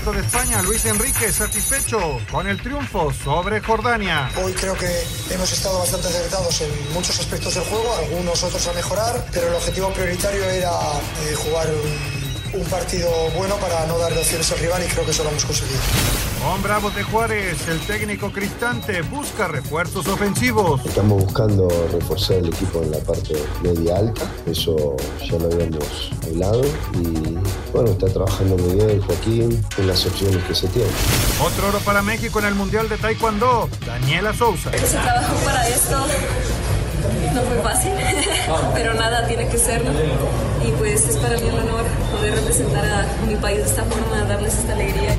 técnico de España, Luis Enrique, satisfecho con el triunfo sobre Jordania. Hoy creo que hemos estado bastante acertados en muchos aspectos del juego, algunos otros a mejorar, pero el objetivo prioritario era eh, jugar un un partido bueno para no darle opciones al rival y creo que eso lo hemos conseguido. Con Bravo de Juárez, el técnico Cristante busca refuerzos ofensivos. Estamos buscando reforzar el equipo en la parte media alta, eso ya lo habíamos hablado y bueno, está trabajando muy bien Joaquín en las opciones que se tienen. Otro oro para México en el Mundial de Taekwondo, Daniela Sousa. Se trabajó para esto, no fue fácil, pero nada tiene que ser. Y pues es para mí un honor poder representar a mi país de esta forma, darles esta alegría.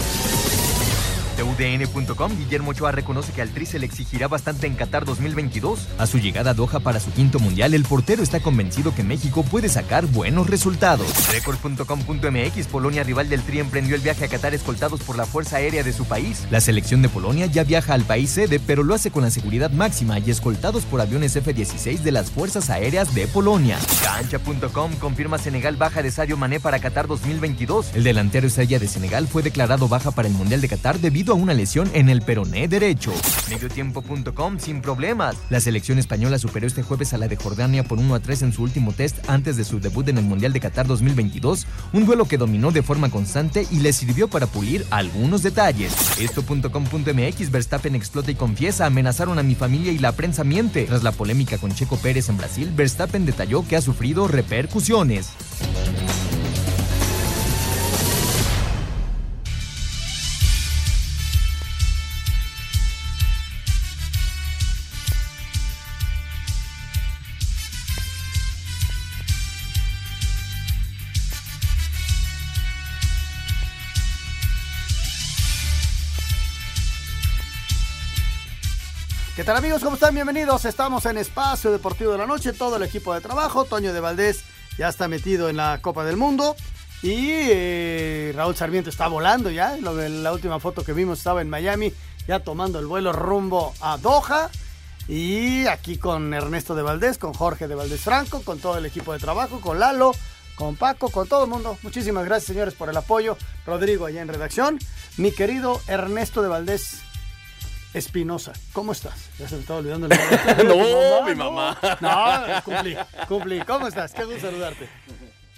UDN.com, Guillermo Ochoa reconoce que al Tri se le exigirá bastante en Qatar 2022. A su llegada a Doha para su quinto mundial, el portero está convencido que México puede sacar buenos resultados. Record.com.mx, Polonia, rival del Tri, emprendió el viaje a Qatar escoltados por la Fuerza Aérea de su país. La selección de Polonia ya viaja al país sede, pero lo hace con la seguridad máxima y escoltados por aviones F-16 de las Fuerzas Aéreas de Polonia. Cancha.com confirma Senegal baja de Sadio Mané para Qatar 2022. El delantero estrella de Senegal fue declarado baja para el Mundial de Qatar debido a una lesión en el peroné derecho. Mediotiempo.com sin problemas. La selección española superó este jueves a la de Jordania por 1 a 3 en su último test antes de su debut en el Mundial de Qatar 2022, un duelo que dominó de forma constante y le sirvió para pulir algunos detalles. Esto.com.mx Verstappen explota y confiesa, amenazaron a mi familia y la prensa miente. Tras la polémica con Checo Pérez en Brasil, Verstappen detalló que ha sufrido repercusiones. ¿Qué tal amigos? ¿Cómo están? Bienvenidos. Estamos en Espacio Deportivo de la Noche. Todo el equipo de trabajo. Toño de Valdés ya está metido en la Copa del Mundo. Y eh, Raúl Sarmiento está volando ya. Lo de la última foto que vimos estaba en Miami, ya tomando el vuelo rumbo a Doha. Y aquí con Ernesto de Valdés, con Jorge de Valdés Franco, con todo el equipo de trabajo, con Lalo, con Paco, con todo el mundo. Muchísimas gracias señores por el apoyo. Rodrigo allá en redacción. Mi querido Ernesto de Valdés, Espinosa, ¿cómo estás? Ya se me estaba olvidando el nombre. no, mi mamá. No, cumplí, cumplí. ¿Cómo estás? Qué gusto saludarte.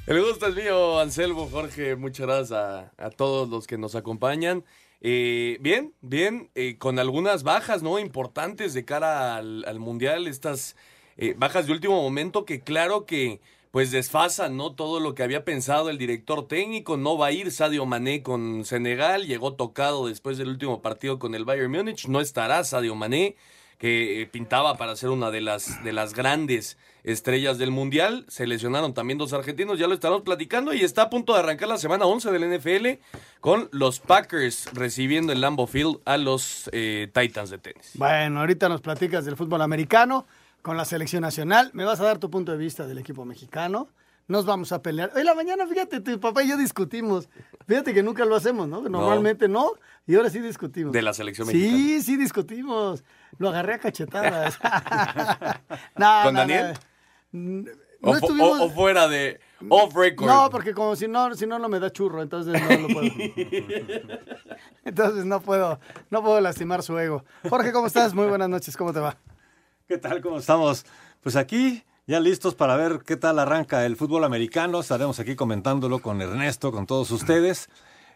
El gusto es mío, Anselmo, Jorge. Muchas gracias a, todos los que nos acompañan. Eh, bien, bien, eh, con algunas bajas, ¿no? Importantes de cara al, Mundial. Estas eh, bajas de último momento que claro que pues desfasan, ¿no? Todo lo que había pensado el director técnico. No va a ir Sadio Mané con Senegal. Llegó tocado después del último partido con el Bayern Múnich. No estará Sadio Mané, que eh, pintaba para ser una de las, de las grandes estrellas del Mundial. Se lesionaron también dos argentinos, ya lo estaremos platicando. Y está a punto de arrancar la semana 11 del NFL con los Packers recibiendo el Lambo Field a los eh, Titans de tenis. Bueno, ahorita nos platicas del fútbol americano con la selección nacional. Me vas a dar tu punto de vista del equipo mexicano. Nos vamos a pelear. Hoy la mañana, fíjate, tu papá y yo discutimos. Fíjate que nunca lo hacemos, ¿no? Normalmente no. Y ahora sí discutimos. De la selección mexicana. Sí, sí discutimos. Lo agarré a cachetadas. ¿Con Daniel? o, fuera de off record. No, porque como si no, si no, no me da churro, entonces no lo puedo. entonces no puedo, no puedo lastimar su ego. Jorge, ¿cómo estás? Muy buenas noches, ¿cómo te va? ¿Qué tal? ¿Cómo estamos? Pues aquí ya listos para ver qué tal arranca el fútbol americano. Estaremos aquí comentándolo con Ernesto, con todos ustedes.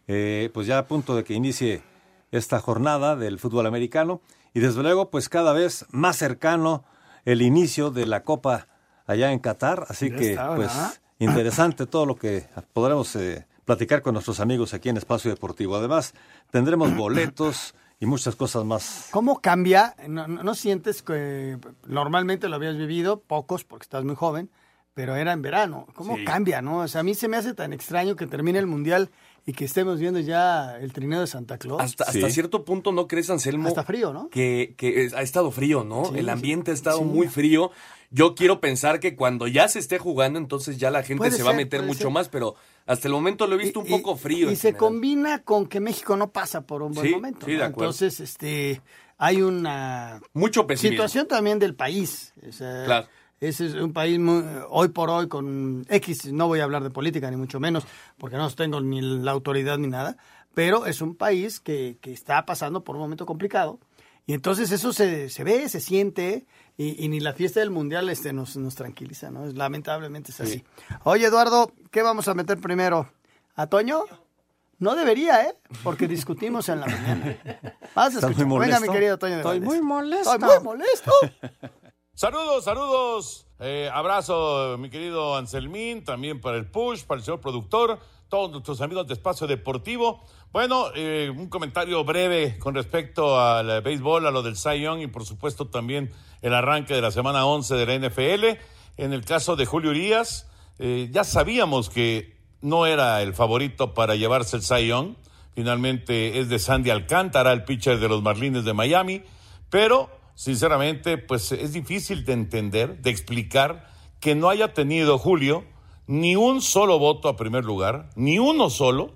Eh, pues ya a punto de que inicie esta jornada del fútbol americano. Y desde luego, pues cada vez más cercano el inicio de la Copa allá en Qatar. Así que, pues, interesante todo lo que podremos eh, platicar con nuestros amigos aquí en Espacio Deportivo. Además, tendremos boletos y muchas cosas más. ¿Cómo cambia? No, no- no sientes que normalmente lo habías vivido, pocos porque estás muy joven, pero era en verano. ¿Cómo Sí. cambia, no? O sea, a mí se me hace tan extraño que termine el Mundial y que estemos viendo ya el trineo de Santa Claus. Hasta, hasta cierto punto, ¿no crees, Anselmo? Hasta frío, ¿no? Que, que es- ha estado frío, ¿no? Sí, el ambiente ha estado sí. muy frío. Yo quiero pensar que cuando ya se esté jugando, entonces ya la gente Puede se va a meter mucho ser. más, pero hasta el momento lo he visto un poco frío. Y se general. combina con que México no pasa por un buen Sí, momento. sí, ¿no? de acuerdo. Entonces, este, hay una Mucho pesimismo. situación también del país. O sea, Claro. Ese es un país muy- hoy por hoy con X, no voy a hablar de política ni mucho menos, porque no tengo ni la autoridad ni nada, pero es un país que, que está pasando por un momento complicado. Y entonces eso se, se ve, se siente, y, y ni la fiesta del mundial este, nos, nos tranquiliza, ¿no? Es- Lamentablemente es así. Oye, Eduardo, ¿qué vamos a meter primero? ¿A Toño? No debería, ¿eh? Porque discutimos en la mañana. Vas a ¿Estás escuchar. Venga, mi querido Toño de Estoy Valdés. muy molesto. Estoy muy molesto. Saludos, saludos. Eh, abrazo, mi querido Anselmín, también para el Push, para el señor productor, todos nuestros amigos de Espacio Deportivo. Bueno, eh, un comentario breve con respecto al béisbol, a lo del Cy Young y por supuesto también el arranque de la semana 11 de la NFL. En el caso de Julio Urias, eh, ya sabíamos que no era el favorito para llevarse el Cy Young. Finalmente es de Sandy Alcántara, el pitcher de los Marlins de Miami. Pero, sinceramente, pues es difícil de entender, de explicar que no haya tenido Julio ni un solo voto a primer lugar, ni uno solo,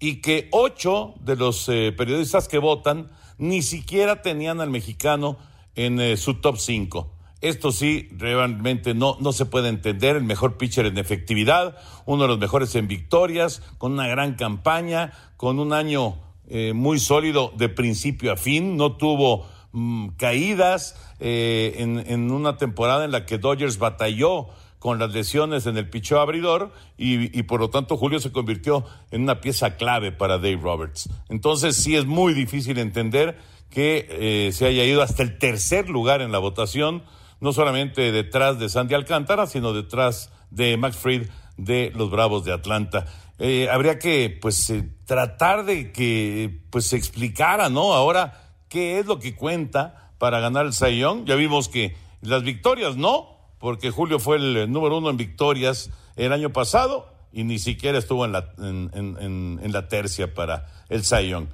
y que ocho de los eh, periodistas que votan ni siquiera tenían al mexicano en eh, su top 5. Esto sí, realmente no, no se puede entender. El mejor pitcher en efectividad, uno de los mejores en victorias, con una gran campaña, con un año eh, muy sólido de principio a fin. No tuvo mm, caídas eh, en, una temporada en la que Dodgers batalló con las lesiones en el picheo abridor y, por lo tanto Julio se convirtió en una pieza clave para Dave Roberts. Entonces sí es muy difícil entender que eh, se haya ido hasta el tercer lugar en la votación, no solamente detrás de Sandy Alcántara, sino detrás de Max Fried de los Bravos de Atlanta. Eh, habría que pues tratar de que pues se explicara, ¿no? Ahora qué es lo que cuenta para ganar el Young. Ya vimos que las victorias no, porque Julio fue el número uno en victorias el año pasado y ni siquiera estuvo en la, en, la tercia para el Young.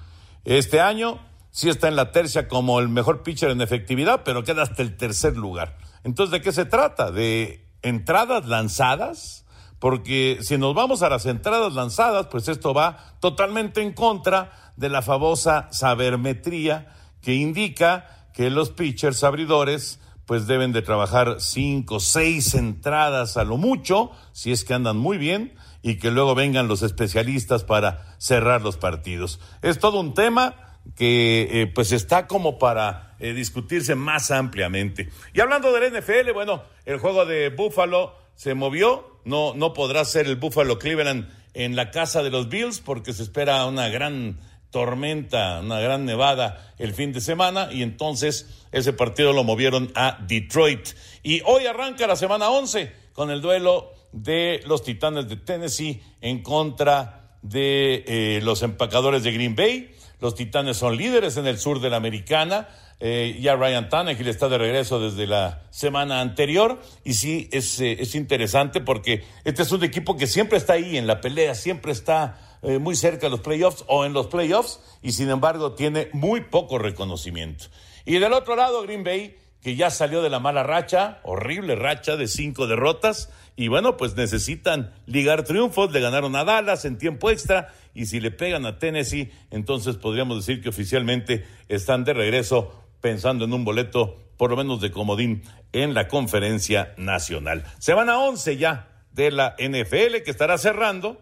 Este año sí está en la tercia como el mejor pitcher en efectividad, pero queda hasta el tercer lugar. Entonces, ¿de qué se trata? ¿De entradas lanzadas? Porque si nos vamos a las entradas lanzadas, pues esto va totalmente en contra de la famosa sabermetría que indica que los pitchers abridores pues deben de trabajar cinco, seis entradas a lo mucho, si es que andan muy bien, y que luego vengan los especialistas para cerrar los partidos. Es todo un tema que eh, pues está como para eh, discutirse más ampliamente. Y hablando del NFL, bueno, el juego de Buffalo se movió, no, no podrá ser el Buffalo Cleveland en la casa de los Bills porque se espera una gran tormenta, una gran nevada el fin de semana y entonces ese partido lo movieron a Detroit. Y hoy arranca la semana 11 con el duelo de los Titanes de Tennessee en contra de eh, los empacadores de Green Bay. Los Titanes son líderes en el sur de la Americana. Eh, ya Ryan Tannehill está de regreso desde la semana anterior y sí es, eh, es interesante porque este es un equipo que siempre está ahí en la pelea, siempre está eh, muy cerca de los playoffs o en los playoffs y sin embargo tiene muy poco reconocimiento. Y del otro lado, Green Bay, que ya salió de la mala racha, horrible racha de cinco derrotas, y bueno, pues necesitan ligar triunfos, le ganaron a Dallas en tiempo extra, y si le pegan a Tennessee, entonces podríamos decir que oficialmente están de regreso pensando en un boleto, por lo menos de comodín, en la conferencia nacional. Se van a 11 ya de la NFL, que estará cerrando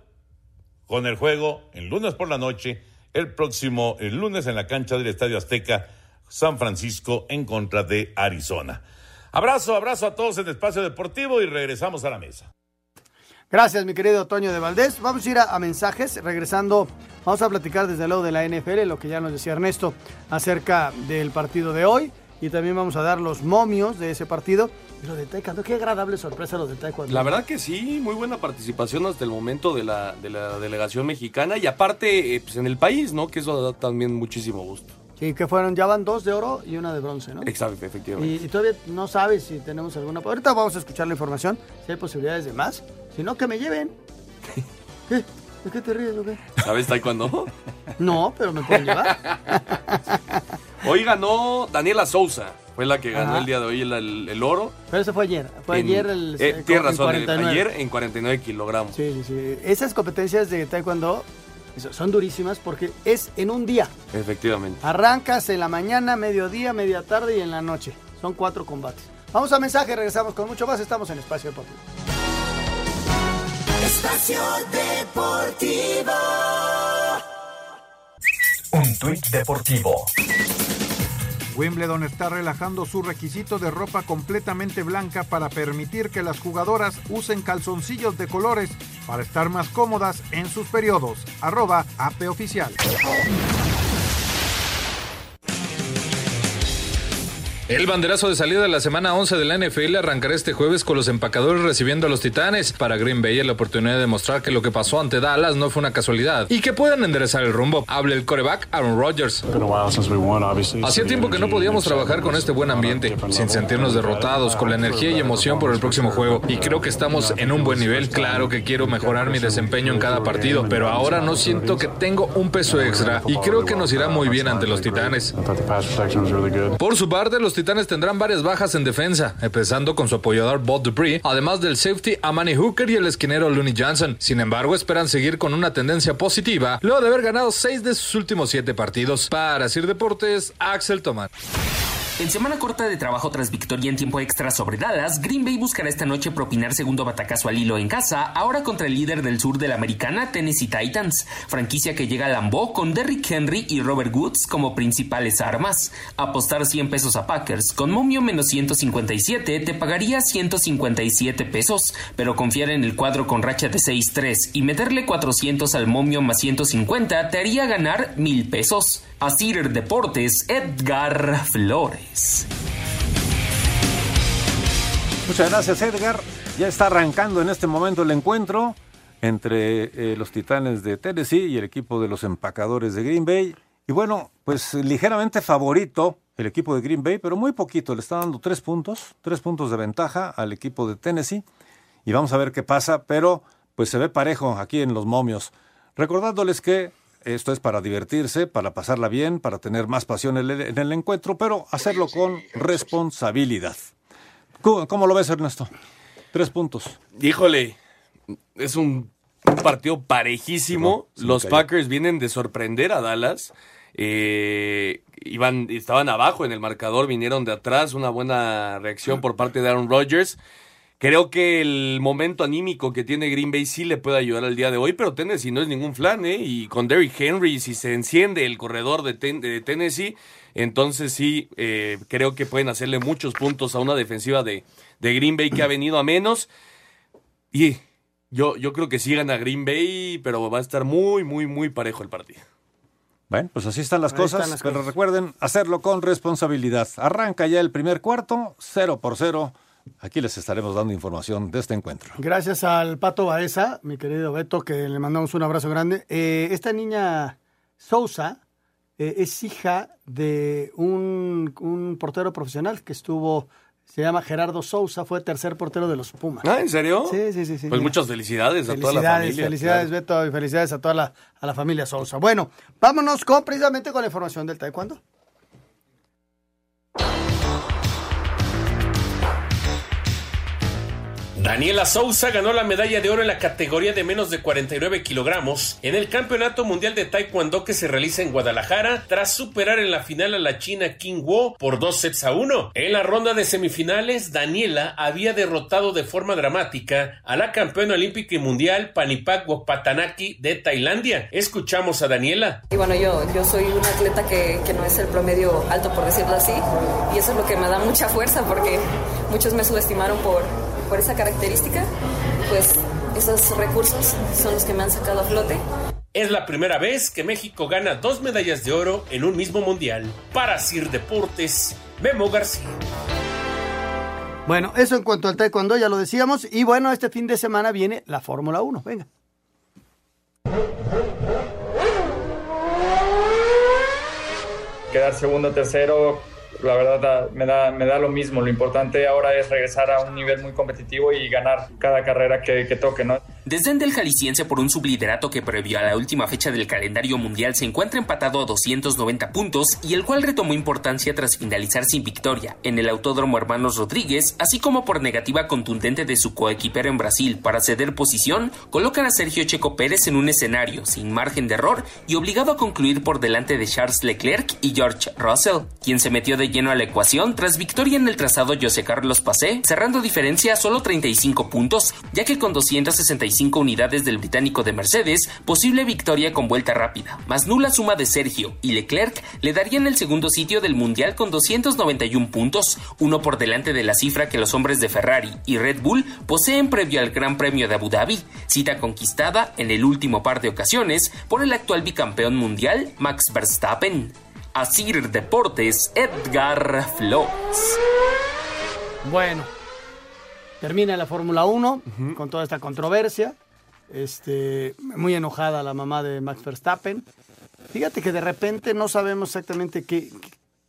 con el juego el lunes por la noche, el próximo el lunes en la cancha del Estadio Azteca, San Francisco en contra de Arizona. Abrazo, abrazo a todos en Espacio Deportivo y regresamos a la mesa. Gracias, mi querido Toño de Valdés. Vamos a ir a, a mensajes. Regresando, vamos a platicar desde luego de la NFL, lo que ya nos decía Ernesto acerca del partido de hoy. Y también vamos a dar los momios de ese partido. Y lo de Taekwondo, qué agradable sorpresa lo de Taekwondo. La verdad que sí, muy buena participación hasta el momento de la, de la delegación mexicana y aparte eh, pues en el país, ¿no? Que eso da también muchísimo gusto. Sí, que fueron, ya van dos de oro y una de bronce, ¿no? Exacto, efectivamente. Y, y todavía no sabes si tenemos alguna. Ahorita vamos a escuchar la información, si hay posibilidades de más. Si no, que me lleven. ¿Qué? ¿De qué te ríes o qué? ¿Sabes taekwondo? No, pero me pueden llevar. Hoy ganó Daniela Souza. Fue la que ganó Ajá. el día de hoy el, el- el oro. Pero eso fue ayer. Fue En- ayer el. eh, en tienes razón, el- 49. ayer en 49 kilogramos. Sí, sí, sí. Esas competencias de taekwondo son durísimas porque es en un día. Efectivamente. Arrancas en la mañana, mediodía, media tarde y en la noche. Son cuatro combates. Vamos a mensaje, regresamos con mucho más. Estamos en Espacio Deportivo. Espacio Deportivo. Un tuit deportivo. Wimbledon está relajando su requisito de ropa completamente blanca para permitir que las jugadoras usen calzoncillos de colores para estar más cómodas en sus periodos. Arroba AP El banderazo de salida de la semana 11 de la NFL arrancará este jueves con los empacadores recibiendo a los Titanes. Para Green Bay la oportunidad de demostrar que lo que pasó ante Dallas no fue una casualidad y que pueden enderezar el rumbo. Habla el coreback Aaron Rodgers. Hacía tiempo que no podíamos trabajar con este buen ambiente, sin sentirnos derrotados, con la energía y emoción por el próximo juego. Y creo que estamos en un buen nivel. Claro que quiero mejorar mi desempeño en cada partido, pero ahora no siento que tengo un peso extra y creo que nos irá muy bien ante los Titanes. Por su parte, los Titanes tendrán varias bajas en defensa, empezando con su apoyador Bob Dupree, además del safety Amani Hooker y el esquinero Looney Johnson. Sin embargo, esperan seguir con una tendencia positiva, luego de haber ganado seis de sus últimos siete partidos. Para Sir Deportes, Axel Tomás. En semana corta de trabajo tras victoria en tiempo extra sobre Dallas, Green Bay buscará esta noche propinar segundo batacazo al hilo en casa, ahora contra el líder del sur de la americana, Tennessee Titans, franquicia que llega a Lambeau con Derrick Henry y Robert Woods como principales armas. Apostar 100 pesos a Packers con momio menos 157 te pagaría 157 pesos, pero confiar en el cuadro con racha de 6-3 y meterle 400 al momio más 150 te haría ganar 1000 pesos. A Cider Deportes, Edgar Flores. Muchas gracias, Edgar. Ya está arrancando en este momento el encuentro entre eh, los Titanes de Tennessee y el equipo de los empacadores de Green Bay. Y bueno, pues ligeramente favorito el equipo de Green Bay, pero muy poquito. Le está dando tres puntos, tres puntos de ventaja al equipo de Tennessee. Y vamos a ver qué pasa, pero pues se ve parejo aquí en los momios. Recordándoles que esto es para divertirse, para pasarla bien, para tener más pasión en el, en el encuentro, pero hacerlo con responsabilidad. ¿Cómo, cómo lo ves, Ernesto? Tres puntos. Híjole, es un, un partido parejísimo. Los. Packers vienen de sorprender a Dallas. Eh, iban, estaban abajo en el marcador, vinieron de atrás. Una buena reacción por parte de Aaron Rodgers. Creo que el momento anímico que tiene Green Bay sí le puede ayudar al día de hoy, pero Tennessee no es ningún flan, ¿eh? Y con Derrick Henry, si se enciende el corredor de, Ten- de Tennessee, entonces sí, eh, creo que pueden hacerle muchos puntos a una defensiva de, de Green Bay que ha venido a menos. Y yo, yo creo que sí gana Green Bay, pero va a estar muy, muy, muy parejo el partido. Bueno, pues así están las cosas, están las pero cosas. recuerden hacerlo con responsabilidad. Arranca ya el primer cuarto, cero por cero. Aquí les estaremos dando información de este encuentro. Gracias al Pato Baeza, mi querido Beto, que le mandamos un abrazo grande. Eh, esta niña Sousa eh, es hija de un, un portero profesional que estuvo, se llama Gerardo Sousa, fue tercer portero de los Pumas. Ah, ¿en serio? Sí, sí, sí. sí. Pues muchas felicidades, a toda la familia. felicidades claro. Beto y felicidades a toda la, a la familia Sousa. Bueno, vámonos con precisamente con la información del taekwondo. Daniela Sousa ganó la medalla de oro en la categoría de menos de 49 kilogramos en el Campeonato Mundial de Taekwondo que se realiza en Guadalajara tras superar en la final a la china King Wo por dos sets a uno. En la ronda de semifinales, Daniela había derrotado de forma dramática a la campeona olímpica y mundial Panipak Patanaki de Tailandia. Escuchamos a Daniela. Y bueno, yo, yo soy una atleta que, que no es el promedio alto, por decirlo así, y eso es lo que me da mucha fuerza porque muchos me subestimaron por, por esa característica. Pues esos recursos son los que me han sacado a flote. Es la primera vez que México gana dos medallas de oro en un mismo mundial. Para Sir Deportes, Memo García. Bueno, eso en cuanto al taekwondo, ya lo decíamos. Y bueno, este fin de semana viene la Fórmula 1. Venga. quedar segundo, tercero, la verdad da- me, da, me da lo mismo. Lo importante ahora es regresar a un nivel muy competitivo y ganar cada carrera que, que toque, ¿no? Desdén del jalisciense por un subliderato que previo a la última fecha del calendario mundial se encuentra empatado a 290 puntos y el cual retomó importancia tras finalizar sin victoria en el Autódromo Hermanos Rodríguez, así como por negativa contundente de su coequipero en Brasil para ceder posición, colocan a Sergio Checo Pérez en un escenario sin margen de error y obligado a concluir por delante de Charles Leclerc y George Russell, quien se metió de lleno a la ecuación tras victoria en el trazado José Carlos Pasé, cerrando diferencia a solo 35 puntos, ya que con 265 unidades del británico de Mercedes, posible victoria con vuelta rápida, más nula suma de Sergio y Leclerc le darían el segundo sitio del Mundial con 291 puntos, uno por delante de la cifra que los hombres de Ferrari y Red Bull poseen previo al Gran Premio de Abu Dhabi, cita conquistada en el último par de ocasiones por el actual bicampeón mundial Max Verstappen. Asir Deportes, Edgar Flores. Bueno, termina la Fórmula 1 con toda esta controversia. Este, muy enojada la mamá de Max Verstappen. Fíjate que de repente no sabemos exactamente qué,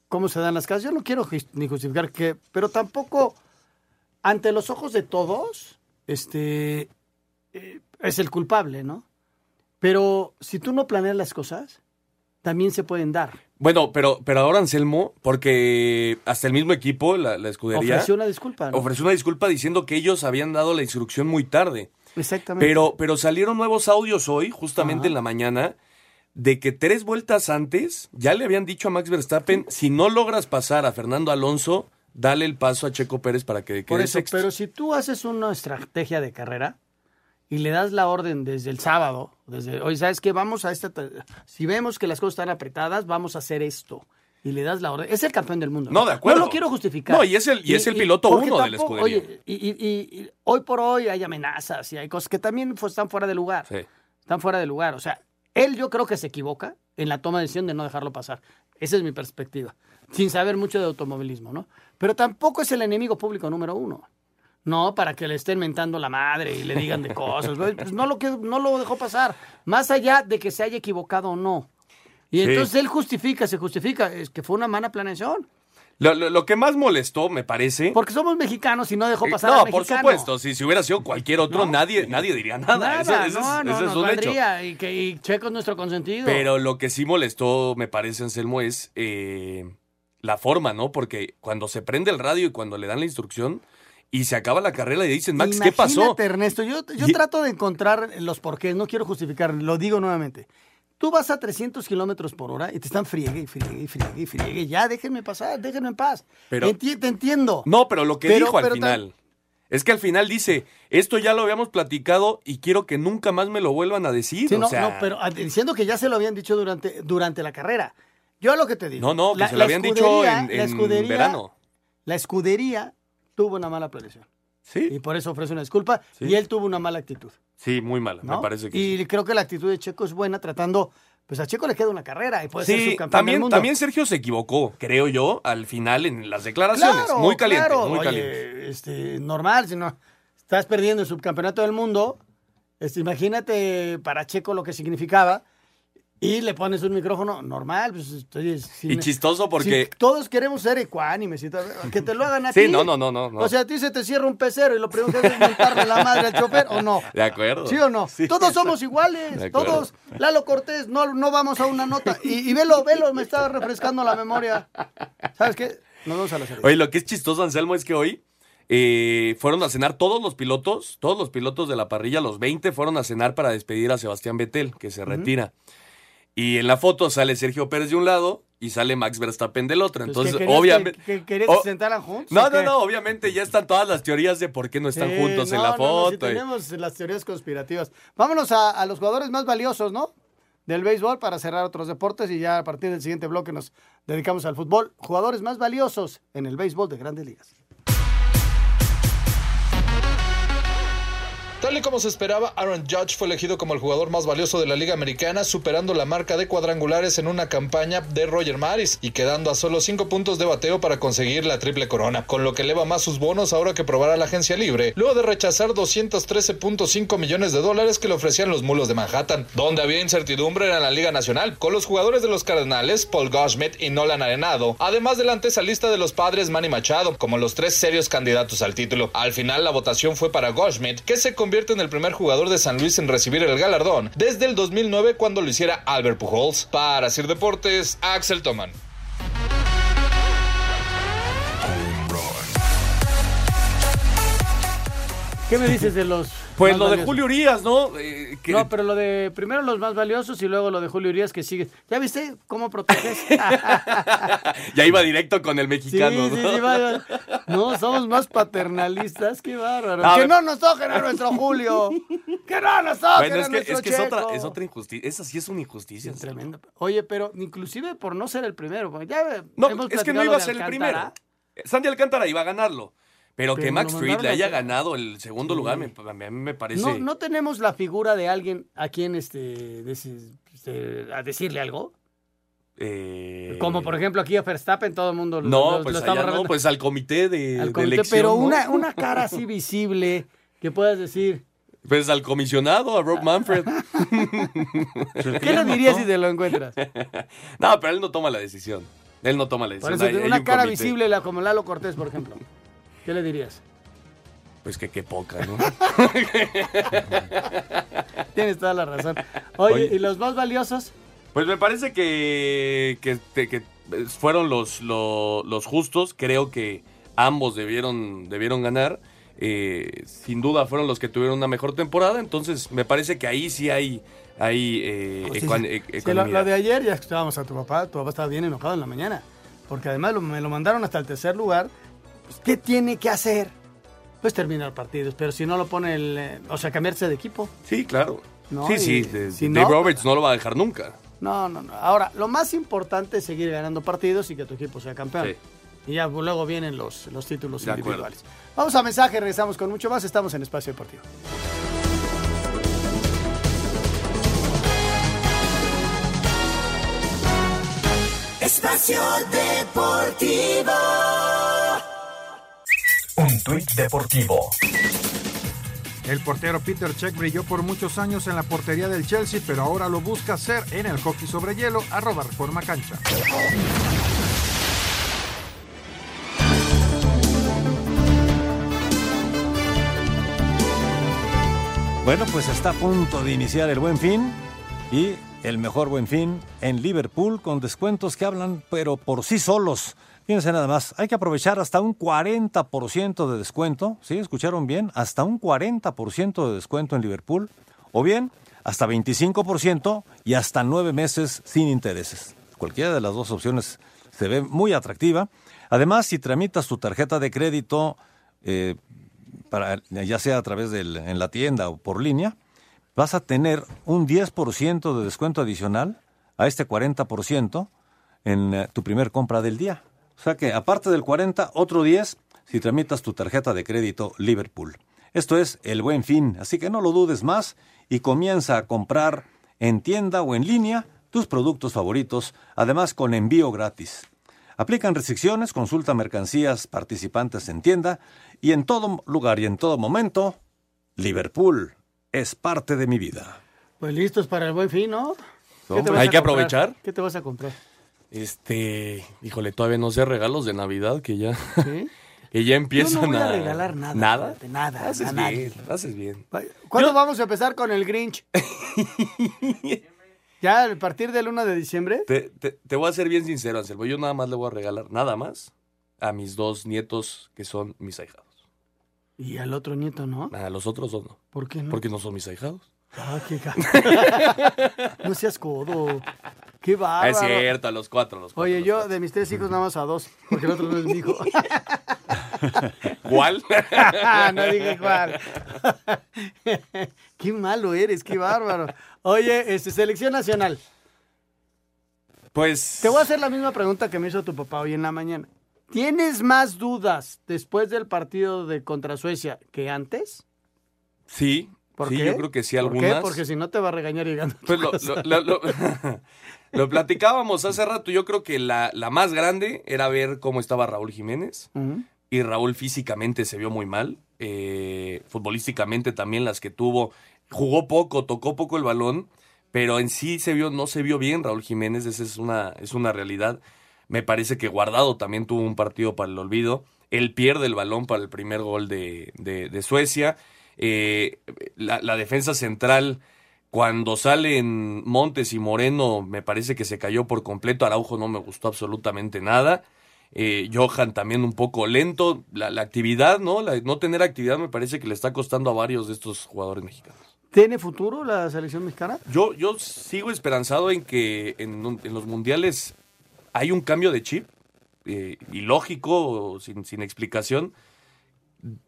cómo se dan las cosas. Yo no quiero ni justificar que, pero tampoco ante los ojos de todos, este, eh, es el culpable, ¿no? Pero si tú no planeas las cosas, también se pueden dar. Bueno, pero, pero ahora Anselmo, porque hasta el mismo equipo, la, la escudería, Ofreció una disculpa. ¿no? ofreció una disculpa diciendo que ellos habían dado la instrucción muy tarde. Exactamente. Pero, pero salieron nuevos audios hoy, justamente en la mañana, de que tres vueltas antes ya le habían dicho a Max Verstappen, si no logras pasar a Fernando Alonso, dale el paso a Checo Pérez para que Por quede eso, sexto. pero si tú haces una estrategia de carrera y le das la orden desde el sábado, desde hoy, ¿sabes qué? Vamos a esta. Si vemos que las cosas están apretadas, vamos a hacer esto. Y le das la orden. Es el campeón del mundo. No, de acuerdo. No lo quiero justificar. No, y es el- y es el piloto uno de la escudería. Oye, y, y- y- y hoy por hoy hay amenazas y hay cosas que también están fuera de lugar. Sí. Están fuera de lugar. O sea, él yo creo que se equivoca en la toma de decisión de no dejarlo pasar. Esa es mi perspectiva. Sin saber mucho de automovilismo, ¿no? Pero tampoco es el enemigo público número uno. No, para que le estén mentando la madre y le digan de cosas. Pues no lo, que, no lo dejó pasar. Más allá de que se haya equivocado o no. Y Sí. entonces él justifica, se justifica. Es que fue una mala planeación. Lo, lo- lo que más molestó, me parece. Porque somos mexicanos y no dejó Eh, pasar no, al por supuesto, si, si hubiera sido cualquier otro, nadie, nadie diría nada. Nada, Ese- ese es- no, no, ese es nos un hecho. Y, que, y Checo es nuestro consentido. Pero lo que sí molestó, me parece, Anselmo, es eh, la forma, ¿no? Porque cuando se prende el radio y cuando le dan la instrucción y se acaba la carrera y dicen, Max, ¿qué pasó? Ernesto, yo, yo Y- trato de encontrar los porqués, no quiero justificar, lo digo nuevamente. Tú vas a 300 kilómetros por hora y te están friegue y friegue y friegue y friegue. Ya, déjenme pasar, déjenme en paz. Pero- Enti- te entiendo. No, pero lo que Pero- dijo al final. Es que al final dice, esto ya lo habíamos platicado y quiero que nunca más me lo vuelvan a decir. Sí, o no, sea, no, pero ah, diciendo que ya se lo habían dicho durante, durante la carrera. Yo lo que te digo. No, no, que se lo habían dicho en- verano. La escudería tuvo una mala planeación. Sí. Y por eso ofrece una disculpa. Sí. Y él tuvo una mala actitud. Sí, muy mala, ¿no? me parece que y sí. creo que la actitud de Checo es buena tratando, pues a Checo le queda una carrera y puede ser subcampeón del también, mundo. también Sergio se equivocó, creo yo, al final en las declaraciones. Claro, muy caliente, claro. muy Oye, caliente. este, normal, si no estás perdiendo el subcampeonato del mundo, este, imagínate para Checo lo que significaba y le pones un micrófono normal. Pues, oye, si Y me- chistoso porque- si todos queremos ser ecuánimes que te lo hagan a ti. Sí, no, no, no, no. O sea, a ti se te cierra un pecero y lo primero que haces es mentarle la madre al chofer, ¿o no? De acuerdo. ¿Sí o no? Todos somos iguales. Todos. Lalo Cortés, no, no vamos a una nota. Y, y velo, velo, me estaba refrescando la memoria. ¿Sabes qué? Nos vamos a la serie. Oye, lo que es chistoso, Anselmo, es que hoy eh, fueron a cenar todos los pilotos, todos los pilotos de la parrilla, los 20, fueron a cenar para despedir a Sebastián Vettel, que se retira. Y en la foto sale Sergio Pérez de un lado y sale Max Verstappen del otro. Pues, Entonces, ¿qué querías obviamente... Que, querías Oh, sentaran juntos? No, no, no, obviamente ya están todas las teorías de por qué no están Sí, juntos en la no, no, sí foto. y- tenemos las teorías conspirativas. Vámonos a, a los jugadores más valiosos, ¿no? Del béisbol para cerrar otros deportes y ya a partir del siguiente bloque nos dedicamos al fútbol. Jugadores más valiosos en el béisbol de grandes ligas. Tal y como se esperaba, Aaron Judge fue elegido como el jugador más valioso de la Liga Americana, superando la marca de cuadrangulares en una campaña de Roger Maris y quedando a solo 5 puntos de bateo para conseguir la triple corona, con lo que eleva más sus bonos ahora que probará la agencia libre, luego de rechazar 213.5 millones de dólares que le ofrecían los mulos de Manhattan. Donde había incertidumbre en la Liga Nacional, con los jugadores de los Cardenales, Paul Goldschmidt y Nolan Arenado, además de la antesalista de los padres Manny Machado, como los tres serios candidatos al título. Al final la votación fue para Goldschmidt, que se convierte en el primer jugador de San Luis en recibir el galardón desde el 2009 cuando lo hiciera Albert Pujols. Para Sir Deportes, Axel Toman. ¿Qué me dices de los Pues lo de? Julio Urias, ¿no? Eh, que- No, pero lo de primero los más valiosos y luego lo de Julio Urias que sigue. ¿Ya viste cómo proteges? Ya iba directo con el mexicano, sí, ¿no? sí. No, somos más paternalistas, qué bárbaro. A que ver. no nos toquen a nuestro Julio. Que no nos toquen Bueno, a es que, nuestro es, que es, otra, es injusticia. Esa sí es una injusticia. Tremendo. Oye, pero inclusive por no ser el primero. porque Ya No, hemos es que no iba a ser el primero. Sandy Alcántara iba a ganarlo. Pero, Pero que Max lo Fried le a haya ganado el segundo Sí. lugar, me, a mí me parece. No, no tenemos la figura de alguien a quien este, este, a decirle algo. eh, Como por ejemplo aquí a Verstappen, todo el mundo lo- No, lo, lo pues estaba allá no, pues al comité de, Al de comité, elección. pero ¿no? una, una cara así visible que puedas decir. Pues al comisionado, a Rob Manfred. ¿Qué le dirías si te lo encuentras? no, pero él no toma la decisión. Él no toma la Por decisión. eso, Hay- hay una un cara comité. visible la- como Lalo Cortés, por ejemplo. ¿Qué le dirías? Pues que qué poca, ¿no? Tienes toda la razón. Oye, Oye. ¿y los más valiosos? Pues me parece que, que, que- fueron los, lo- los justos. Creo que ambos debieron, debieron ganar. Eh, sin duda fueron los que tuvieron una mejor temporada. Entonces me parece que ahí sí hay, hay eh, Pues sí, sí. e- Sí, lo, ecuanimidad. lo de ayer ya escuchábamos a tu papá, tu papá estaba bien enojado en la mañana, porque además lo- me lo mandaron hasta el tercer lugar. Pues, ¿Qué tiene que hacer? Pues terminar partidos, pero si no lo pone el, eh, o sea, cambiarse de equipo. Sí, claro. No, sí, y sí. de- si Dave no- Roberts no lo va a dejar nunca. No, no, no. Ahora, lo más importante es seguir ganando partidos y que tu equipo sea campeón. Sí. Y ya luego vienen los, los títulos De acuerdo. individuales. Vamos a mensaje, regresamos con mucho más. Estamos en Espacio Deportivo. Espacio Deportivo. Un tuit deportivo. El portero Peter Cech brilló por muchos años en la portería del Chelsea, pero ahora lo busca hacer en el hockey sobre hielo, arroba reforma cancha. Bueno, pues está a punto de iniciar el buen fin y el mejor buen fin en Liverpool con descuentos que hablan pero por sí solos. Fíjense nada más, hay que aprovechar hasta un 40% de descuento, ¿sí? ¿Escucharon bien? Hasta un 40% de descuento en Liverpool o bien hasta 25% y hasta nueve meses sin intereses. Cualquiera de las dos opciones se ve muy atractiva. Además, si tramitas tu tarjeta de crédito eh, para, ya sea a través del, en la tienda o por línea, vas a tener un 10% de descuento adicional a este 40% en eh, tu primer compra del día. O sea que aparte del 40, otro 10 si tramitas tu tarjeta de crédito Liverpool. Esto es el buen fin, así que no lo dudes más y comienza a comprar en tienda o en línea tus productos favoritos, además con envío gratis. Aplican restricciones, consulta mercancías participantes en tienda y en todo lugar y en todo momento, Liverpool es parte de mi vida. Pues listos para el buen fin, ¿no? ¿Qué Hombre, te vas hay a que comprar? aprovechar. ¿Qué te vas a comprar? Este, híjole, todavía no sé regalos de Navidad que ya, ¿Sí? que ya empiezan Yo no voy a a regalar nada, Nada. fíjate, nada, Haces a bien, nadie. haces bien. ¿Cuándo vamos a empezar con el Grinch? ¿Ya a partir del 1 de diciembre? Te, te- te voy a ser bien sincero, Anselmo. Yo nada más le voy a regalar, nada más, a mis dos nietos que son mis ahijados. Y al otro nieto, ¿no? A los otros dos no. ¿Por qué no? Porque no son mis ahijados. Ah, qué No seas codo. Qué bárbaro. Es cierto, a los cuatro, a los cuatro. Oye, yo de mis tres hijos nada más a dos, porque el otro no es mi hijo. ¿Cuál? no dije cuál. qué malo eres, qué bárbaro. Oye, este, selección nacional. Pues. Te voy a hacer la misma pregunta que me hizo tu papá hoy en la mañana. ¿Tienes más dudas después del partido de contra Suecia que antes? Sí, ¿Por sí, qué? yo creo que sí ¿Por qué? algunas. Porque si no te va a regañar llegando. a tu Pues lo, casa. lo- lo- lo- lo platicábamos hace rato. Yo creo que la, la más grande era ver cómo estaba Raúl Jiménez. Y Raúl físicamente se vio muy mal. Eh, futbolísticamente también las que tuvo. Jugó poco, tocó poco el balón. Pero en sí se vio, no se vio bien Raúl Jiménez. Esa es una, es una realidad. Me parece que Guardado también tuvo un partido para el olvido. Él pierde el balón para el primer gol de, de- de Suecia. Eh, la, la defensa central, cuando salen Montes y Moreno, me parece que se cayó por completo. Araujo no me gustó absolutamente nada. Eh, Johan también un poco lento. La, la actividad, ¿no? La- no tener actividad me parece que le está costando a varios de estos jugadores mexicanos. ¿Tiene futuro la selección mexicana? Yo, yo sigo esperanzado en que en, en los mundiales hay un cambio de chip, eh, ilógico, sin, sin explicación,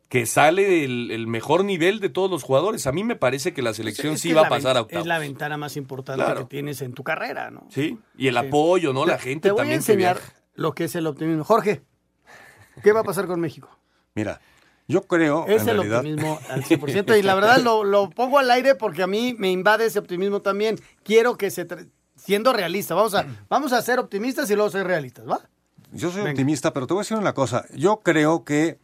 que sale el, el mejor nivel de todos los jugadores. A mí me parece que la selección Es sí va a pasar a octavos. Es la ventana más importante Claro. que tienes en tu carrera, ¿no? Sí, y el Sí. apoyo, ¿no? La Te- gente Te voy también a enseñar lo que es el optimismo. Jorge, ¿qué va a pasar con México? Mira, yo creo Es en el realidad optimismo al 100%. Y la verdad lo, lo pongo al aire porque a mí me invade ese optimismo también. Quiero que se... tra- Siendo realista, vamos a, vamos a ser optimistas y luego ser realistas, ¿va? Yo soy optimista, pero te voy a decir una cosa. Yo creo que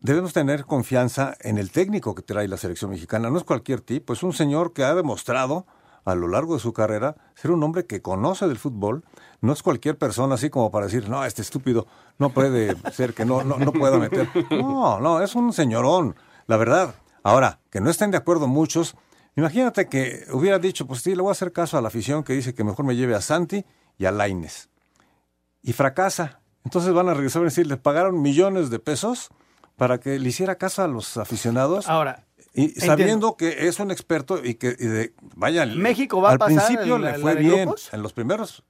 debemos tener confianza en el técnico que trae la selección mexicana. No es cualquier tipo, es un señor que ha demostrado a lo largo de su carrera ser un hombre que conoce del fútbol. No es cualquier persona así como para decir, no, este estúpido no puede ser que no, no, no pueda meter. No, no, es un señorón, la verdad. Ahora, que no estén de acuerdo muchos, imagínate que hubiera dicho, pues sí, le voy a hacer caso a la afición que dice que mejor me lleve a Santi y a Laines y fracasa. Entonces van a regresar a decir, le pagaron millones de pesos para que le hiciera caso a los aficionados. Ahora, y entiendo. sabiendo que es un experto y que y de, vaya, ¿México va a al pasar principio le fue bien en los primeros.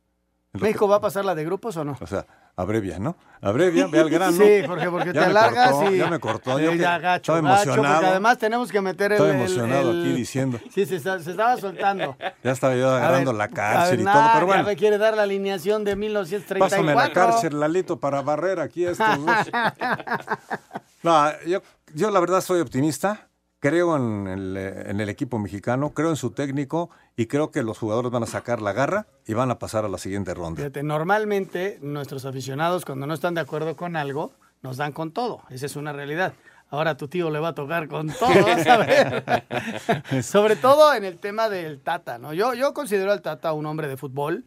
¿México va a pasar la de grupos o no? o sea, abrevia, ¿no? Abrevia, ve al grano. Sí, Jorge, porque Ya te alargas cortó, y... Ya me cortó. Yo ya gacho, estaba gacho, porque emocionado. además tenemos que meter el... Estaba el- emocionado el- aquí diciendo. Sí, se, está- se estaba soltando. Ya estaba yo agarrando ver, la ver, cárcel y nah, todo, pero Ya bueno. me quiere dar la alineación de 1934. Pásame la cárcel, Lalito, para barrer aquí a estos dos. No, yo, yo la verdad soy optimista. Creo en el, eh, en el equipo mexicano, creo en su técnico y creo que los jugadores van a sacar la garra y van a pasar a la siguiente ronda. Fíjate, normalmente nuestros aficionados cuando no están de acuerdo con algo, nos dan con todo. Esa es una realidad. Ahora a tu tío le va a tocar con todo, vas a ver. Sobre todo en el tema del Tata, ¿no? Yo, yo considero al Tata un hombre de fútbol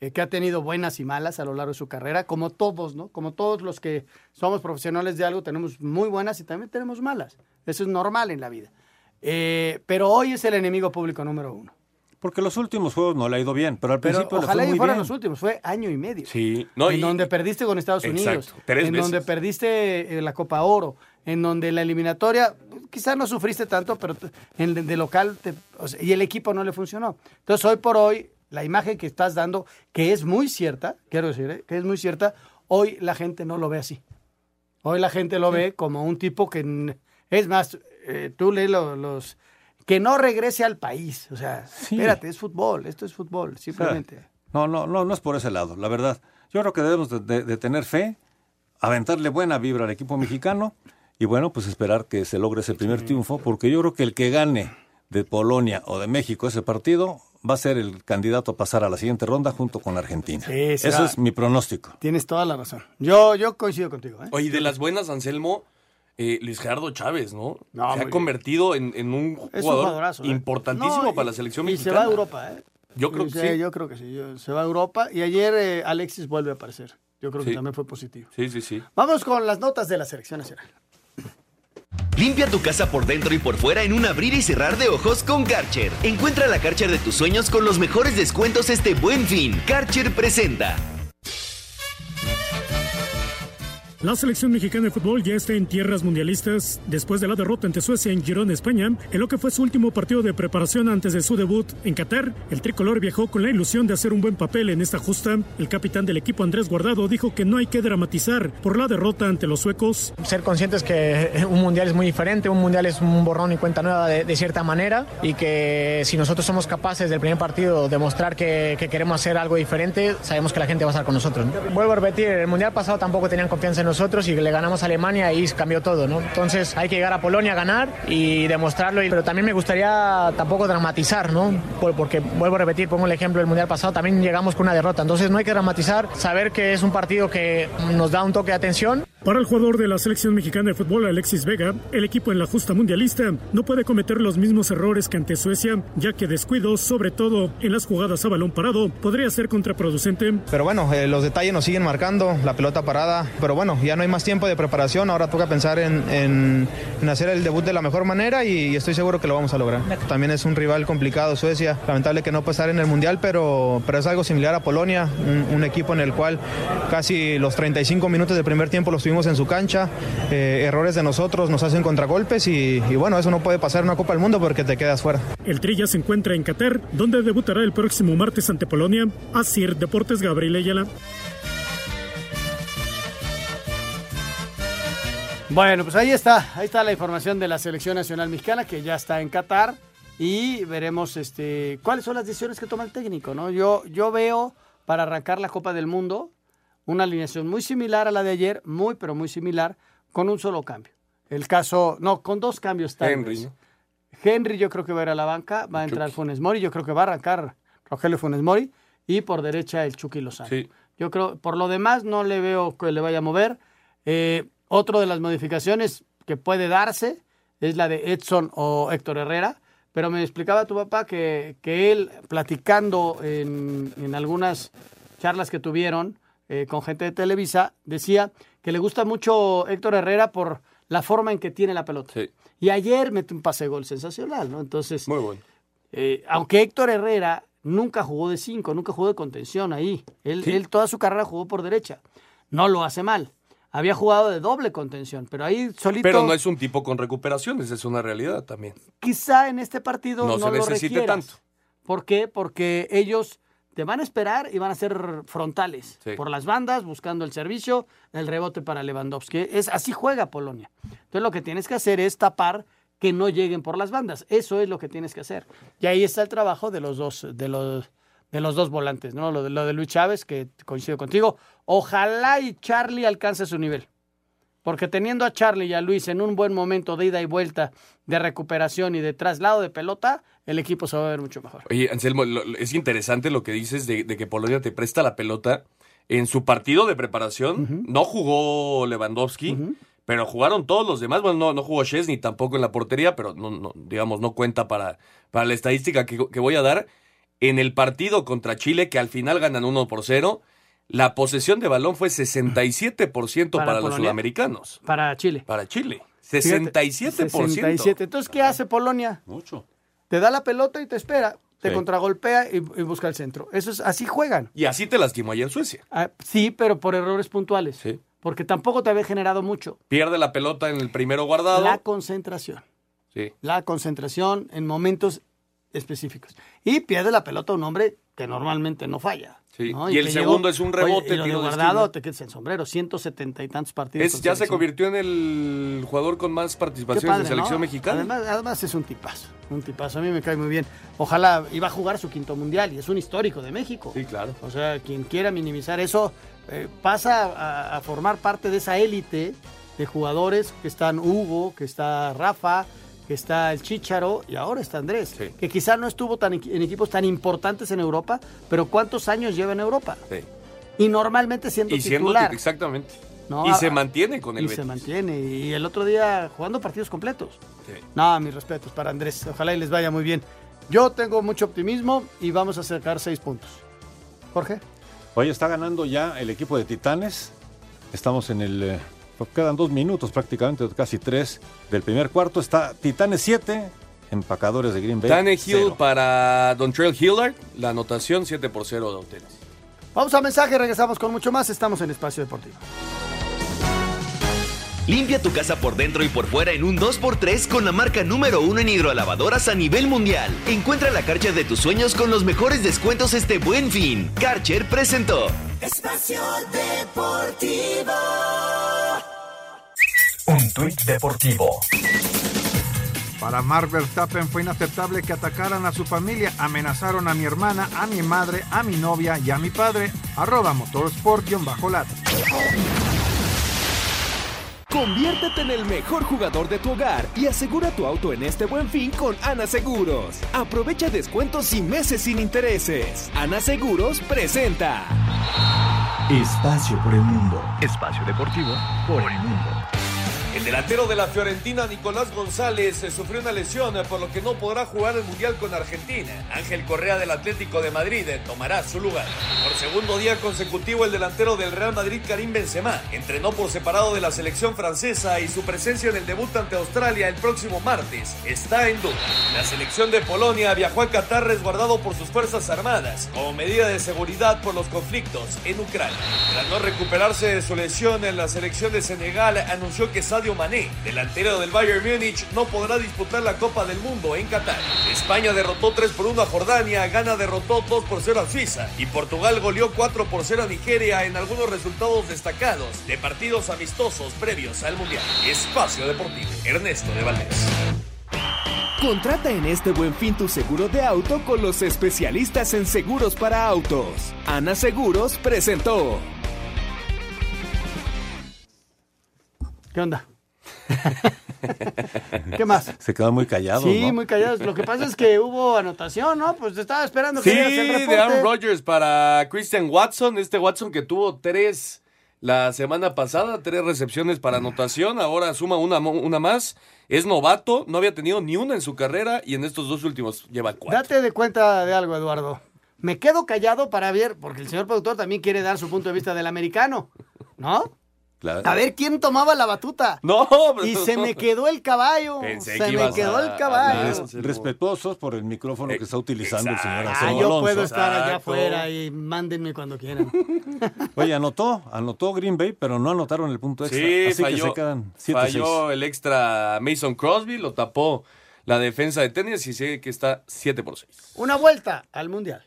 eh, que ha tenido buenas y malas a lo largo de su carrera, como todos, ¿no? Como todos los que somos profesionales de algo, tenemos muy buenas y también tenemos malas. Eso es normal en la vida. Eh, pero hoy es el enemigo público número uno. Porque los últimos juegos no le ha ido bien, pero al Pero principio le ojalá fue y muy fueran bien. los últimos, fue año y medio. Sí, no, en y- donde perdiste con Estados Exacto, Unidos, tres en veces. donde perdiste eh, la Copa Oro, en donde la eliminatoria, quizás no sufriste tanto, pero en, de local, te- o sea, y el equipo no le funcionó. Entonces, hoy por hoy, la imagen que estás dando, que es muy cierta, quiero decir, ¿eh? que es muy cierta, hoy la gente no lo ve así. Hoy la gente lo ve como un tipo que, es más, eh, tú lees lo- los... Que no regrese al país. O sea, espérate, es fútbol, esto es fútbol, simplemente. No, no, no, no es por ese lado, la verdad. Yo creo que debemos de, de- de tener fe, aventarle buena vibra al equipo mexicano y bueno, pues esperar que se logre ese primer triunfo, porque yo creo que el que gane de Polonia o de México ese partido va a ser el candidato a pasar a la siguiente ronda junto con Argentina. Sí, será. Eso es mi pronóstico. Tienes toda la razón. Yo, yo coincido contigo. ¿eh? Oye, de las buenas, Anselmo, eh, Luis Gerardo Chávez, ¿no? No, se ha convertido en, en un jugador ¿eh? importantísimo No, y- para la selección y mexicana. se va a Europa, ¿eh? Yo creo Sí, que sí. Yo creo que sí. yo- se va a Europa. Y ayer eh, Alexis vuelve a aparecer. Yo creo que también fue positivo. Sí, sí, sí. Vamos con las notas de la selección nacional. Limpia tu casa por dentro y por fuera en un abrir y cerrar de ojos con Karcher. Encuentra la Karcher de tus sueños con los mejores descuentos este buen fin. Karcher presenta. La selección mexicana de fútbol ya está en tierras mundialistas después de la derrota ante Suecia en Girona, España, en lo que fue su último partido de preparación antes de su debut en Qatar. El tricolor viajó con la ilusión de hacer un buen papel en esta justa. El capitán del equipo Andrés Guardado dijo que no hay que dramatizar por la derrota ante los suecos. ser conscientes que un mundial es muy diferente, un mundial es un borrón y cuenta nueva de, de cierta manera y que si nosotros somos capaces del primer partido de mostrar que, que queremos hacer algo diferente, sabemos que la gente va a estar con nosotros. ¿no? Vuelvo a repetir, el mundial pasado tampoco tenían confianza en nosotros y le ganamos a Alemania y cambió todo, ¿no? Entonces hay que llegar a Polonia a ganar y demostrarlo, pero también me gustaría tampoco dramatizar, ¿no? Porque vuelvo a repetir, pongo el ejemplo del Mundial pasado, también llegamos con una derrota, entonces no hay que dramatizar, saber que es un partido que nos da un toque de atención. Para el jugador de la selección mexicana de fútbol, Alexis Vega, el equipo en la justa mundialista no puede cometer los mismos errores que ante Suecia, ya que descuido, sobre todo en las jugadas a balón parado, podría ser contraproducente. Pero bueno, eh, los detalles nos siguen marcando, la pelota parada, pero bueno, ya no hay más tiempo de preparación, ahora toca pensar en, en, en hacer el debut de la mejor manera y, estoy seguro que lo vamos a lograr. También es un rival complicado, Suecia, lamentable que no pasar en el Mundial, pero, pero es algo similar a Polonia, un, un equipo en el cual casi los 35 minutos del primer tiempo los tuvimos en su cancha, eh, errores de nosotros nos hacen contragolpes y, y, bueno, eso no puede pasar en una Copa del Mundo porque te quedas fuera. El Trilla se encuentra en Qatar, donde debutará el próximo martes ante Polonia. Así Deportes Gabriel Ayala. Bueno, pues ahí está, ahí está la información de la selección nacional mexicana que ya está en Qatar y veremos este cuáles son las decisiones que toma el técnico, ¿no? Yo yo veo para arrancar la Copa del Mundo una alineación muy similar a la de ayer, muy pero muy similar, con un solo cambio. El caso, no, con dos cambios Henry, ¿no? Henry yo creo que va a ir a la banca, va a entrar Funes Mori, yo creo que va a arrancar Rogelio Funes Mori y por derecha el Chucky Lozano. Sí. Yo creo, por lo demás no le veo que le vaya a mover. Eh, otro de las modificaciones que puede darse es la de Edson o Héctor Herrera, pero me explicaba tu papá que, que él platicando en, en algunas charlas que tuvieron eh, con gente de Televisa, decía que le gusta mucho Héctor Herrera por la forma en que tiene la pelota. Sí. Y ayer metió un pase gol sensacional, ¿no? Entonces, Muy bueno. eh, aunque Héctor Herrera nunca jugó de cinco, nunca jugó de contención ahí. Él, Sí. él toda su carrera jugó por derecha. No lo hace mal. Había jugado de doble contención, pero ahí solito. Pero no es un tipo con recuperaciones, es una realidad también. Quizá en este partido No no, se lo necesite requieras. tanto. ¿Por qué? Porque ellos te van a esperar y van a ser frontales Sí. por las bandas, buscando el servicio, el rebote para Lewandowski. Es así juega Polonia. Entonces lo que tienes que hacer es tapar que no lleguen por las bandas. Eso es lo que tienes que hacer. Y ahí está el trabajo de los dos, de los, de los dos volantes, ¿no? Lo de, lo de Luis Chávez, que coincido contigo. Ojalá y Charlie alcance su nivel. Porque teniendo a Charlie y a Luis en un buen momento de ida y vuelta, de recuperación y de traslado de pelota, el equipo se va a ver mucho mejor. Oye, Anselmo, lo- es interesante lo que dices de, de que Polonia te presta la pelota. En su partido de preparación no jugó Lewandowski, pero jugaron todos los demás. Bueno, no, no jugó Chesney tampoco en la portería, pero no, no, digamos, no cuenta para, para la estadística que, que voy a dar. En el partido contra Chile, que al final ganan 1 por 0, la posesión de balón fue 67% para, Para los Polonia. sudamericanos. Para Chile. Para Chile. Fíjate, 67%. 67. Entonces, ¿qué hace Polonia? Mucho. Te da la pelota y te espera. Te Sí. contragolpea y, y busca el centro. Eso es, así juegan. Y así te lastimó allá en Suecia. Ah, sí, pero por errores puntuales. Sí. Porque tampoco te había generado mucho. Pierde la pelota en el primero guardado. La concentración. Sí. La concentración en momentos específicos. Y pierde la pelota un hombre que normalmente no falla. Sí. ¿no? Y el segundo es un oye, rebote, y lo tiro de guardado, te quedas el sombrero. 170 y tantos partidos. Es, ya se convirtió en el jugador con más participaciones padre, en selección ¿no? mexicana. Además, además es un tipazo, un tipazo. A mí me cae muy bien. Ojalá iba a jugar su quinto mundial y es un histórico de México. Sí, claro. O sea, quien quiera minimizar eso eh, pasa a, a formar parte de esa élite de jugadores que están Hugo, que está Rafa, que está el Chícharo y ahora está Andrés, que quizá no estuvo tan, en equipos tan importantes en Europa, pero ¿cuántos años lleva en Europa? Sí. Y normalmente siendo Y siendo titular. tit- exactamente. No, y a- se mantiene con el y se mantiene. Y el otro día jugando partidos completos. Sí. No, mis respetos para Andrés. Ojalá y les vaya muy bien. Yo tengo mucho optimismo y vamos a sacar seis puntos. Jorge. Hoy está ganando ya el equipo de Titanes. Estamos en el. Pues quedan dos minutos prácticamente, casi tres del primer cuarto. Está Titanes 7, empacadores de Green Bay. Tannehill cero. para Dontrell Hillard. La anotación 7 por 0 de Hoteles. Vamos a mensaje, regresamos con mucho más. Estamos en Espacio Deportivo. Limpia tu casa por dentro y por fuera en un 2x3 con la marca número uno en hidrolavadoras a nivel mundial. Encuentra la Karcher de tus sueños con los mejores descuentos este buen fin. Karcher presentó. Espacio Deportivo. Tuit deportivo. Para Mark Verstappen fue inaceptable que atacaran a su familia, amenazaron a mi hermana, a mi madre, a mi novia y a mi padre. Arroba motorsport-lat. Conviértete en el mejor jugador de tu hogar y asegura tu auto en este buen fin con Ana Seguros. Aprovecha descuentos y meses sin intereses. Ana Seguros presenta. Espacio por el mundo. Espacio deportivo por el mundo. El delantero de la Fiorentina, Nicolás González, sufrió una lesión, por lo que no podrá jugar el Mundial con Argentina. Ángel Correa del Atlético de Madrid tomará su lugar. Por segundo día consecutivo, el delantero del Real Madrid, Karim Benzema, entrenó por separado de la selección francesa y su presencia en el debut ante Australia el próximo martes está en duda. La selección de Polonia viajó a Qatar resguardado por sus fuerzas armadas como medida de seguridad por los conflictos en Ucrania. Tras no recuperarse de su lesión, en la selección de Senegal anunció que Sadio Mané, delantero del Bayern Múnich, no podrá disputar la Copa del Mundo en Qatar. España derrotó 3 por 1 a Jordania, Ghana derrotó 2 por 0 a Suiza y Portugal goleó 4 por 0 a Nigeria en algunos resultados destacados de partidos amistosos previos al Mundial. Espacio Deportivo, Ernesto de Valdés. Contrata en este buen fin tu seguro de auto con los especialistas en seguros para autos. Ana Seguros presentó. ¿Qué onda? ¿Qué más? Se quedó muy callado. Sí, ¿no? muy callados. Lo que pasa es que hubo anotación, ¿no? Pues estaba esperando que Sí, el reporte. de Aaron Rodgers para Christian Watson. Este Watson que tuvo tres la semana pasada, tres recepciones para anotación. Ahora suma una, una más. Es novato, no había tenido ni una en su carrera y en estos dos últimos lleva cuatro. Date de cuenta de algo, Eduardo. Me quedo callado para ver, porque el señor productor también quiere dar su punto de vista del americano, ¿no? Claro. A ver quién tomaba la batuta. No, pero- Y se me quedó el caballo. Pensé se que me ibas quedó a el caballo. Res- respetuosos por el micrófono que está utilizando el señor Ah, Anselmo yo Alonso. puedo estar allá afuera y mándenme cuando quieran. Oye, anotó, anotó Green Bay, pero no anotaron el punto extra. Sí, así falló, que se quedan 7 falló el extra Mason Crosby, lo tapó la defensa de tenis y sigue que está 7 por 6. Una vuelta al mundial.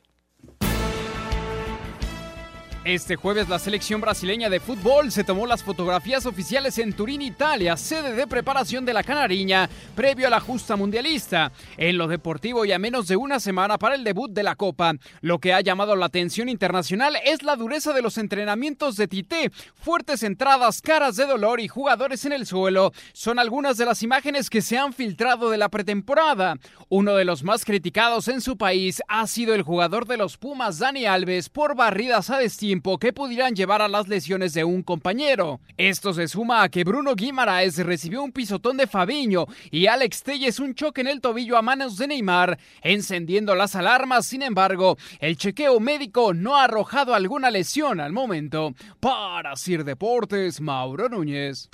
Este jueves la selección brasileña de fútbol se tomó las fotografías oficiales en Turín, Italia, sede de preparación de la Canariña, previo a la justa mundialista. En lo deportivo y a menos de una semana para el debut de la Copa, lo que ha llamado la atención internacional es la dureza de los entrenamientos de Tite. Fuertes entradas, caras de dolor y jugadores en el suelo son algunas de las imágenes que se han filtrado de la pretemporada. Uno de los más criticados en su país ha sido el jugador de los Pumas, Dani Alves, por barridas a destiempo que pudieran llevar a las lesiones de un compañero. Esto se suma a que Bruno Guimaraes recibió un pisotón de Fabiño y Alex Telles un choque en el tobillo a manos de Neymar, encendiendo las alarmas. Sin embargo, el chequeo médico no ha arrojado alguna lesión al momento. Para Sir Deportes, Mauro Núñez.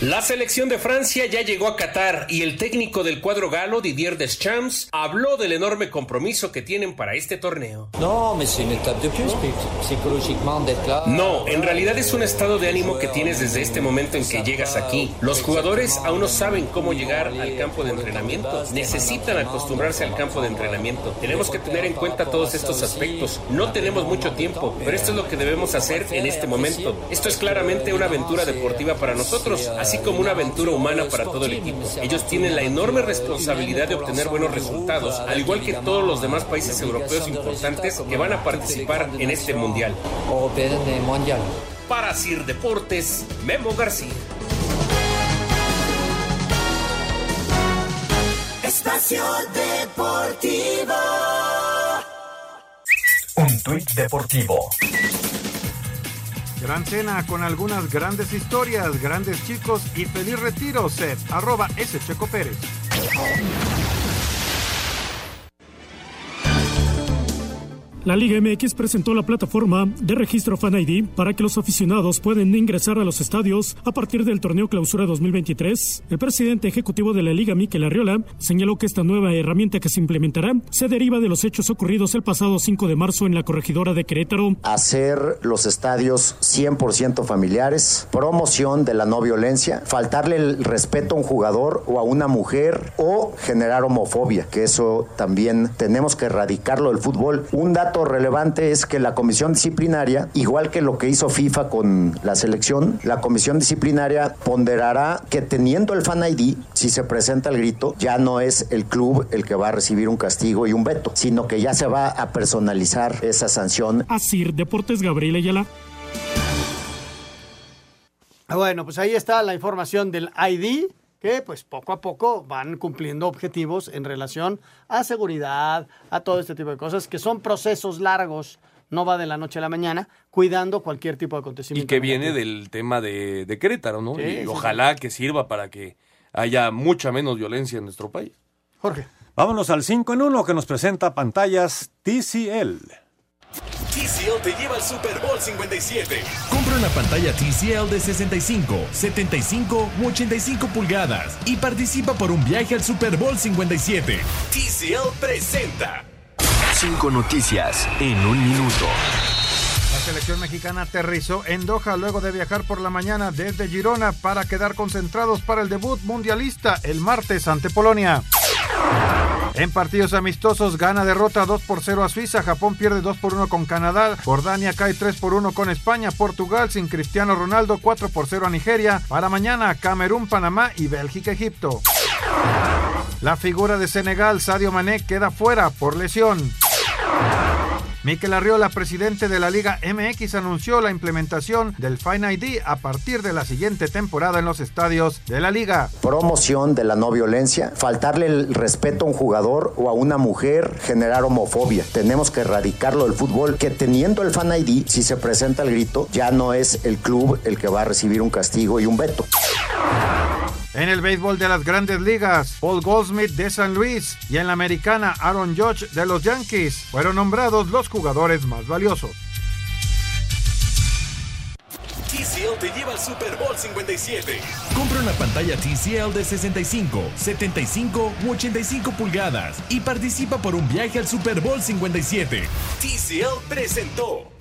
La selección de Francia ya llegó a Qatar y el técnico del cuadro galo, Didier Deschamps, habló del enorme compromiso que tienen para este torneo. Là. No, en realidad es un estado de ánimo que tienes desde este momento en que llegas aquí. Los jugadores aún no saben cómo llegar al campo de entrenamiento. Necesitan acostumbrarse al campo de entrenamiento. Tenemos que tener en cuenta todos estos aspectos. No tenemos mucho tiempo, pero esto es lo que debemos hacer en este momento. Esto es claramente una aventura deportiva para nosotros, así como una aventura humana para todo el equipo. Ellos tienen la enorme responsabilidad de obtener buenos resultados, al igual que todos los demás países europeos importantes que van a participar en este mundial. Para Sir Deportes, Memo García. Espacio Deportivo. Un tuit deportivo. Gran cena con algunas grandes historias, grandes chicos y feliz retiro, Seth. Arroba S. Checo Pérez. La Liga MX presentó la plataforma de registro Fan ID para que los aficionados puedan ingresar a los estadios a partir del torneo Clausura 2023. El presidente ejecutivo de la Liga, Miquel Arriola, señaló que esta nueva herramienta que se implementará se deriva de los hechos ocurridos el pasado 5 de marzo en la corregidora de Querétaro. hacer los estadios 100% familiares, promoción de la no violencia, faltarle el respeto a un jugador o a una mujer o generar homofobia, que eso también tenemos que erradicarlo del fútbol. Un dato relevante es que la comisión disciplinaria, igual que lo que hizo FIFA con la selección, la comisión disciplinaria ponderará que teniendo el fan ID, si se presenta el grito, ya no es el club el que va a recibir un castigo y un veto, sino que ya se va a personalizar esa sanción Asir Deportes Gabriel Ayala. Bueno, pues ahí está la información del ID, que pues poco a poco van cumpliendo objetivos en relación a seguridad, a todo este tipo de cosas, que son procesos largos, no va de la noche a la mañana, cuidando cualquier tipo de Y acontecimiento. que viene del tema de, de Querétaro, ¿no? Sí, y sí, ojalá que sirva para que haya mucha menos violencia en nuestro país. Jorge. Vámonos al 5 en 1 que nos presenta pantallas TCL. TCL te lleva al Super Bowl 57. Compra una pantalla TCL de 65, 75 u 85 pulgadas y participa por un viaje al Super Bowl 57. TCL presenta. Cinco noticias en un minuto. Selección mexicana aterrizó en Doha luego de viajar por la mañana desde Girona para quedar concentrados para el debut mundialista el martes ante Polonia. En partidos amistosos, Gana derrota 2 por 0 a Suiza, Japón pierde 2 por 1 con Canadá, Jordania cae 3 por 1 con España, Portugal sin Cristiano Ronaldo 4 por 0 a Nigeria, para mañana Camerún, Panamá y Bélgica, Egipto. La figura de Senegal, Sadio Mané, queda fuera por lesión. Miquel Arriola, presidente de la Liga MX, anunció la implementación del Fine ID a partir de la siguiente temporada en los estadios de la liga. Promoción de la no violencia, faltarle el respeto a un jugador o a una mujer, generar homofobia. Tenemos que erradicarlo del fútbol, que teniendo el Fan ID, si se presenta el grito, ya no es el club el que va a recibir un castigo y un veto. En el béisbol de las grandes ligas, Paul Goldsmith de San Luis y en la americana Aaron Judge de los Yankees fueron nombrados los jugadores más valiosos. TCL te lleva al Super Bowl 57. Compra una pantalla TCL de 65, 75 u 85 pulgadas y participa por un viaje al Super Bowl 57. TCL presentó.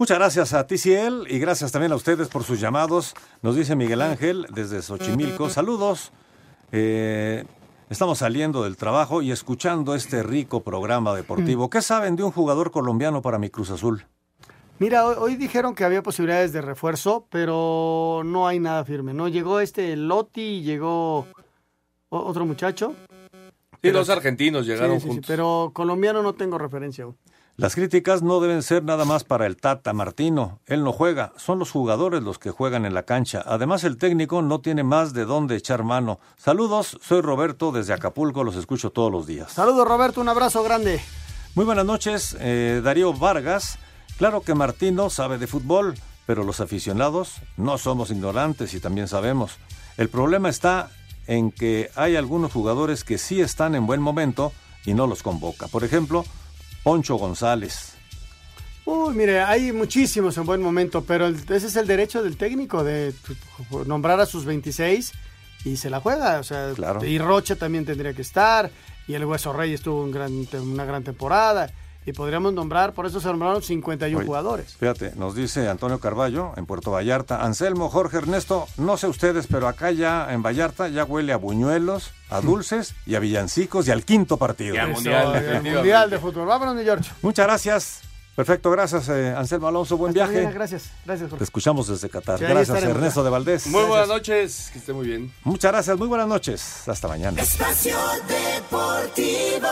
Muchas gracias a TCL y gracias también a ustedes por sus llamados. Nos dice Miguel Ángel desde Xochimilco. Saludos. Eh, estamos saliendo del trabajo y escuchando este rico programa deportivo. ¿Qué saben de un jugador colombiano para mi Cruz Azul? Mira, hoy, hoy dijeron que había posibilidades de refuerzo, pero no hay nada firme. No llegó este Lotti y llegó otro muchacho. Sí, los argentinos llegaron Sí, sí, sí, juntos. pero colombiano no tengo referencia aún. Las críticas no deben ser nada más para el Tata Martino. Él no juega, son los jugadores los que juegan en la cancha. Además, el técnico no tiene más de dónde echar mano. Saludos, soy Roberto desde Acapulco, los escucho todos los días. Saludos Roberto, un abrazo grande. Muy buenas noches, eh, Darío Vargas. Claro que Martino sabe de fútbol, pero los aficionados no somos ignorantes y también sabemos. El problema está en que hay algunos jugadores que sí están en buen momento y no los convoca. Por ejemplo, Poncho González. Uy, mire, hay muchísimos en buen momento, pero el- ese es el derecho del técnico de nombrar a sus 26 y se la juega. O sea, Claro. y Rocha también tendría que estar, y el Hueso Reyes tuvo un gran, una gran temporada, y podríamos nombrar, por eso se nombraron 51 Oye, jugadores. Fíjate, nos dice Antonio Carballo en Puerto Vallarta. Anselmo, Jorge, Ernesto, no sé ustedes, pero acá ya en Vallarta ya huele a buñuelos, a dulces y a villancicos y al quinto partido. Eso, el Mundial de Fútbol. Vámonos, mi George. Muchas gracias. Perfecto, gracias eh, Anselmo Alonso, buen Hasta viaje. mañana, gracias, gracias, Te Jorge. escuchamos desde Qatar. Sí, gracias Ernesto de Valdés. Muy buenas noches, que esté muy bien. Muchas gracias, muy buenas noches. Hasta mañana. Espacio Deportivo.